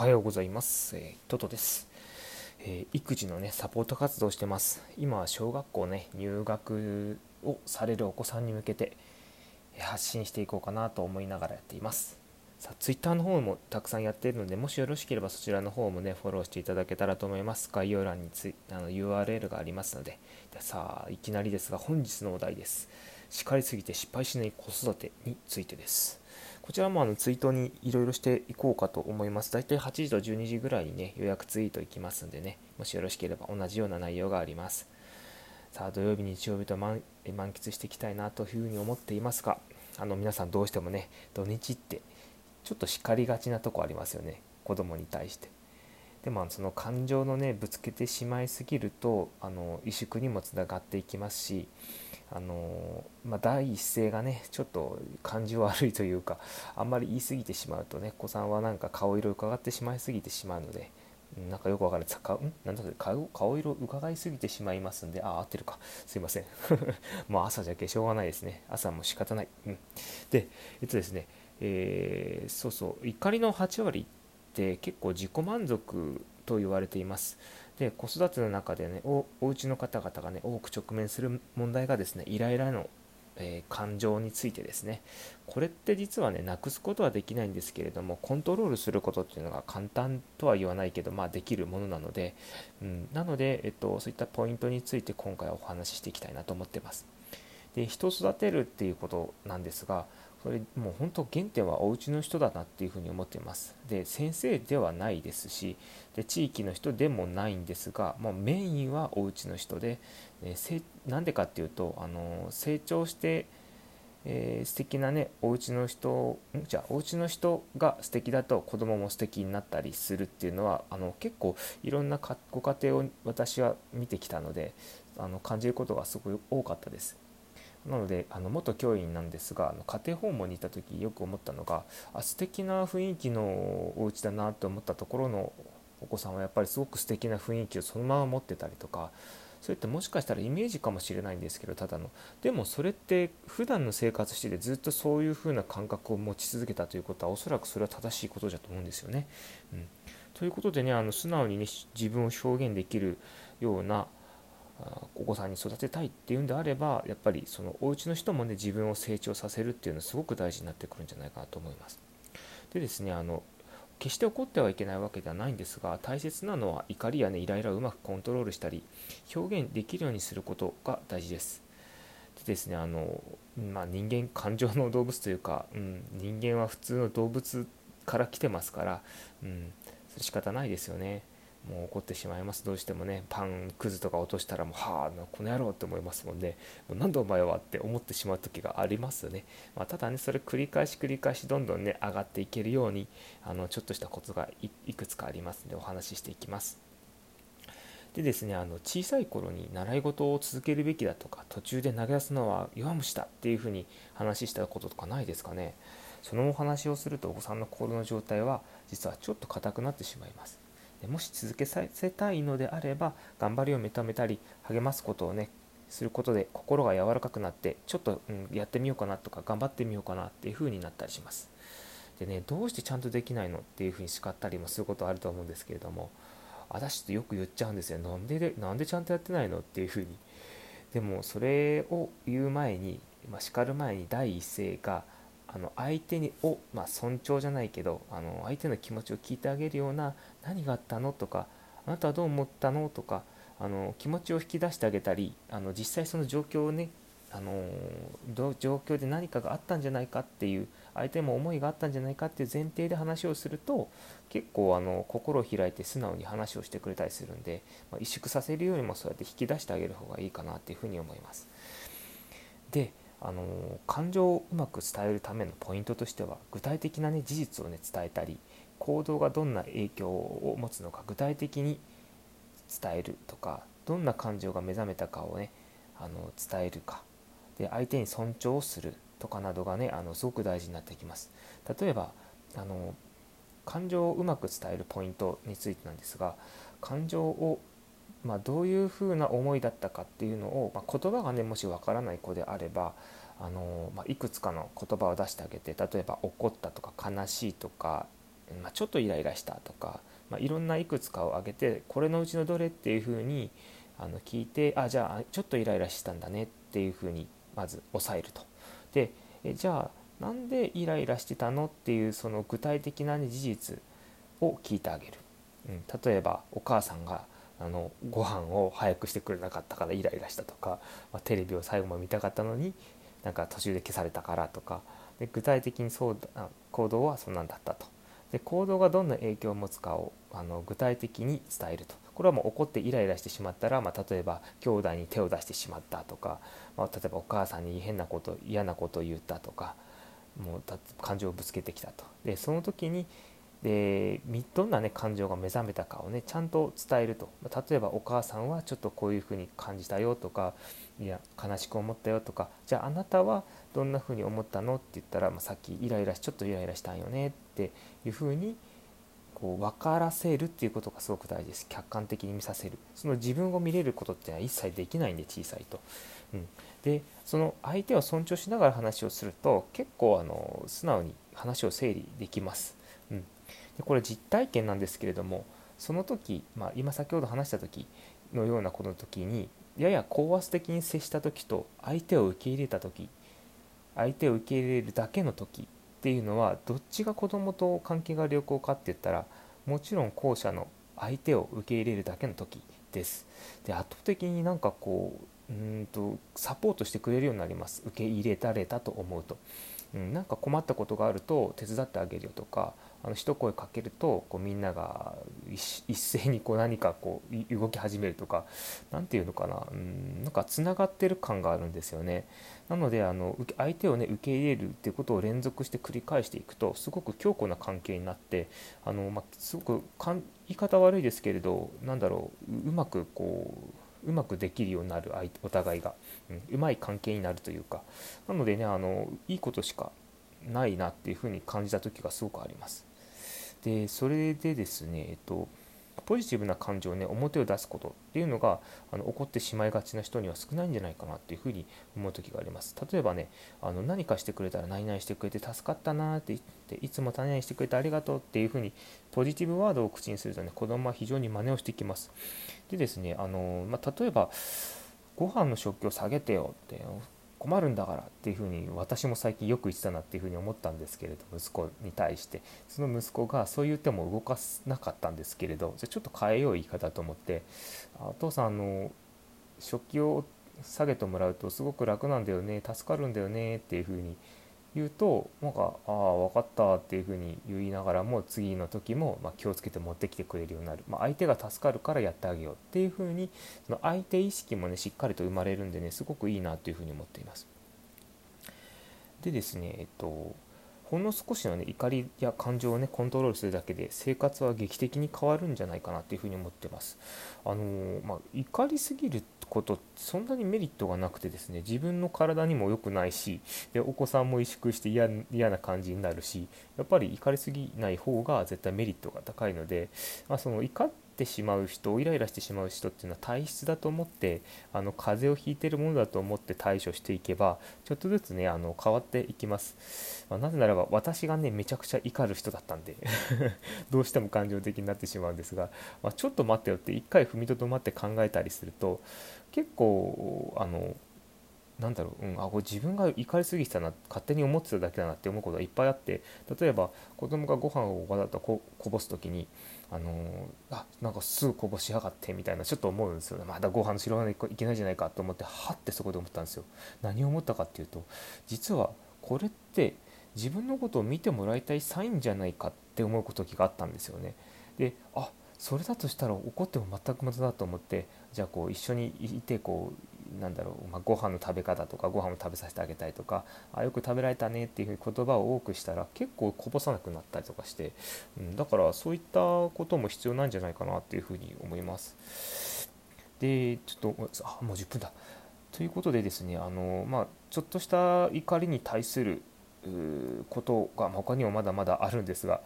おはようございます。えー、トトです、えー、育児のね、サポート活動してます。今は小学校ね、入学をされるお子さんに向けて発信していこうかなと思いながらやっています。さあ、Twitter の方もたくさんやっているので、もしよろしければそちらの方もね、フォローしていただけたらと思います。概要欄につあの URL がありますので。でさあ、いきなりですが、本日のお題です。叱りすぎて失敗しない子育てについてです。こちらもあのツイートにいろいろしていこうかと思います。大体8時と12時ぐらいにね、予約ツイート行きますんでね、もしよろしければ同じような内容があります。さあ、土曜日、日曜日と満喫していきたいなというふうに思っていますが、あの皆さんどうしてもね、土日ってちょっと叱りがちなとこありますよね、子供に対して。でもその感情のねぶつけてしまいすぎるとあの萎縮にもつながっていきますしあのまあ、第一声がねちょっと感じ悪いというかあんまり言い過ぎてしまうとね子さんはなんか顔色を伺ってしまいすぎてしまうのでなんかよくわからない顔ん？なんだ顔顔色伺いすぎてしまいますんであ合ってるか。すいません。まあ朝じゃけしょうがないですね。朝も仕方ない、うん、でえっとですねえー、そうそう。怒りの8割って結構自己満足と言われています。で子育ての中でねおお家の方々がね多く直面する問題がですねイライラの、えー、感情についてですね。これって実はねなくすことはできないんですけれどもコントロールすることっていうのが簡単とは言わないけどまあできるものなので、うん、なので、えっと、そういったポイントについて今回はお話ししていきたいなと思ってます。で人を育てるっていうことなんですがそれもう本当原点はお家の人だなっていうふうに思っていますで先生ではないですしで地域の人でもないんですが、まあ、メインはお家の人でなんでかっていうとあの成長してえー、素敵なねお家の人じゃあお家の人が素敵だと子供も素敵になったりするっていうのはあの結構いろんなご家庭を私は見てきたのであの感じることがすごい多かったです。なのであの元教員なんですがあの家庭訪問に行った時よく思ったのがあ素敵な雰囲気のお家だなと思ったところのお子さんはやっぱりすごく素敵な雰囲気をそのまま持ってたりとかそれってもしかしたらイメージかもしれないんですけどただのでもそれって普段の生活しててずっとそういう風な感覚を持ち続けたということはおそらくそれは正しいことだと思うんですよね。うん、ということでねあの素直にね自分を表現できるようなお子さんに育てたいっていうんであればやっぱりそのお家の人もね自分を成長させるっていうのすごく大事になってくるんじゃないかなと思います。でですねあの決して怒ってはいけないわけではないんですが大切なのは怒りやねイライラをうまくコントロールしたり表現できるようにすることが大事です。でですねあの、まあ、人間感情の動物というか、うん、人間は普通の動物から来てますから、うん、それ仕方ないですよね。もう怒ってしまいます。どうしてもねパンくずとか落としたらもうはあこの野郎って思いますもんね。もう何でお前はって思ってしまう時がありますよね、まあ、ただねそれ繰り返し繰り返しどんどんね上がっていけるようにあのちょっとしたコツがいくつかありますのでお話ししていきます。でですねあの小さい頃に習い事を続けるべきだとか途中で投げ出すのは弱虫だっていうふうに話したこととかないですかね。そのお話をするとお子さんの心の状態は実はちょっと硬くなってしまいます。もし続けさせたいのであれば頑張りを認めたり励ますことをねすることで心が柔らかくなってちょっと、うん、やってみようかなとか頑張ってみようかなっていう風になったりします。でねどうしてちゃんとできないのっていう風に叱ったりもすることあると思うんですけれども私ってよく言っちゃうんですよ。なんででなんでちゃんとやってないのっていう風に。でもそれを言う前に、まあ、叱る前に第一声があの相手にを、まあ、尊重じゃないけどあの相手の気持ちを聞いてあげるような何があったのとかあなたはどう思ったのとかあの気持ちを引き出してあげたりあの実際その状況をねあの状況で何かがあったんじゃないかっていう相手も思いがあったんじゃないかっていう前提で話をすると結構あの心を開いて素直に話をしてくれたりするんで、まあ、萎縮させるよりもそうやって引き出してあげる方がいいかなっていうふうに思います。であの感情をうまく伝えるためのポイントとしては具体的な、ね、事実を、ね、伝えたり行動がどんな影響を持つのか具体的に伝えるとかどんな感情が目覚めたかをねあの伝えるか。で相手に尊重をするとかなどがねあのすごく大事になってきます。例えばあの感情をうまく伝えるポイントについてなんですが感情をまあ、どういうふうな思いだったかっていうのを、まあ、言葉がねもしわからない子であればあの、まあ、いくつかの言葉を出してあげて例えば怒ったとか悲しいとか、まあ、ちょっとイライラしたとか、まあ、いろんないくつかを挙げてこれのうちのどれっていうふうにあの聞いてあじゃあちょっとイライラしてたんだねっていうふうにまず抑えると。でえじゃあなんでイライラしてたのっていうその具体的な、事実を聞いてあげる。うん、例えばお母さんがあのご飯を早くしてくれなかったからイライラしたとか、まあ、テレビを最後まで見たかったのになんか途中で消されたからとか。で具体的にそうだ行動はそんなんだったと。で行動がどんな影響を持つかをあの具体的に伝えると。これはもう怒ってイライラしてしまったら、まあ、例えば兄弟に手を出してしまったとか、まあ、例えばお母さんに変なこと嫌なことを言ったとかもう感情をぶつけてきたと。でその時にでどんな、ね、感情が目覚めたかをねちゃんと伝えると。例えばお母さんはちょっとこういうふうに感じたよとかいや悲しく思ったよとかじゃああなたはどんなふうに思ったのって言ったら、まあ、さっきイライラしちょっとイライラしたんよねっていうふうにこう分からせるっていうことがすごく大事です。客観的に見させる。その自分を見れることっていうのは一切できないんで小さいと、うん、でその相手を尊重しながら話をすると結構あの素直に話を整理できます、でこれ実体験なんですけれどもその時、まあ、今先ほど話した時のようなこの時にやや高圧的に接した時と相手を受け入れた時相手を受け入れるだけの時っていうのはどっちが子供と関係が良好かって言ったらもちろん後者の相手を受け入れるだけの時です。で圧倒的になんかこううんとサポートしてくれるようになります。受け入れられたと思うと、うん、なんか困ったことがあると手伝ってあげるよとかあの一声かけるとこうみんなが一斉にこう何かこう動き始めるとか何て言うのかな。うんなんかつながってる感があるんですよね。なのであの相手をね受け入れるっていうことを連続して繰り返していくとすごく強固な関係になってあの、まあ、すごく言い方悪いですけれどなんだろううまくこううまくできるようになるお互いが、うん、うまい関係になるというか。なのでねあのいいことしかないなっていうふうに感じた時がすごくあります。でそれでですね、えっと、ポジティブな感情をね表を出すことっていうのがあの起こってしまいがちな人には少ないんじゃないかなっていうふうに思う時があります。例えばねあの何かしてくれたら何々してくれて助かったなって言っていつも何々してくれてありがとうっていうふうにポジティブワードを口にするとね子供は非常に真似をしてきます。でですねあの、まあ、例えばご飯の食器を下げてよって困るんだからっていうふうに私も最近よく言ってたなっていうふうに思ったんですけれど息子に対してその息子がそう言っても動かなかったんですけれどじゃちょっと変えよう言い方と思って「お父さんあの食器を下げてもらうとすごく楽なんだよね助かるんだよね」っていうふうに言うとなんか「ああ分かった」っていうふうに言いながらも次の時もま気をつけて持ってきてくれるようになる、まあ、相手が助かるからやってあげようっていうふうにその相手意識もねしっかりと生まれるんでねすごくいいなというふうに思っています。でですねえっとほんの少しの、ね、怒りや感情を、ね、コントロールするだけで生活は劇的に変わるんじゃないかなというふうに思ってます。あの、まあ、怒りすぎることそんなにメリットがなくてですね自分の体にも良くないしでお子さんも萎縮して嫌な感じになるしやっぱり怒りすぎない方が絶対メリットが高いので、まあ、その怒っててしまう人イライラしてしまう人っていうのは体質だと思ってあの風邪をひいてるものだと思って対処していけばちょっとずつねあの変わっていきます、まあ、なぜならば私がねめちゃくちゃ怒る人だったんで どうしても感情的になってしまうんですが、まあ、ちょっと待ってよって一回踏みとどまって考えたりすると結構あのなんだろう、うん、あこれ自分が怒りすぎてたな勝手に思ってただけだなって思うことがいっぱいあって例えば子供がご飯をわざとこぼす時にあの、あなんかすぐこぼしやがってみたいなちょっと思うんですよね。まだご飯の白わないといけないじゃないかと思ってはってそこで思ったんですよ。何を思ったかっていうと実はこれって自分のことを見てもらいたいサインじゃないかって思う時があったんですよね。であそれだとしたら怒っても全く無駄だと思ってじゃあこう一緒にいてこうなんだろう、まあ、ご飯の食べ方とかご飯を食べさせてあげたいとかあよく食べられたねっていうふうに言葉を多くしたら結構こぼさなくなったりとかして、うん、だからそういったことも必要なんじゃないかなっていうふうに思います。でちょっとあもう10分だ。ということでですねあの、まあ、ちょっとした怒りに対することが他にもまだまだあるんですが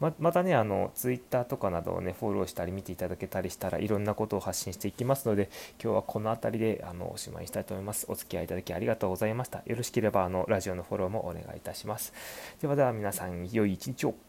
ままたねあのツイッターとかなどをねフォローしたり見ていただけたりしたらいろんなことを発信していきますので今日はこの辺りであのおしまいにしたいと思います。お付き合いいただきありがとうございました。よろしければあのラジオのフォローもお願いいたします。ではでは皆さん良い一日を。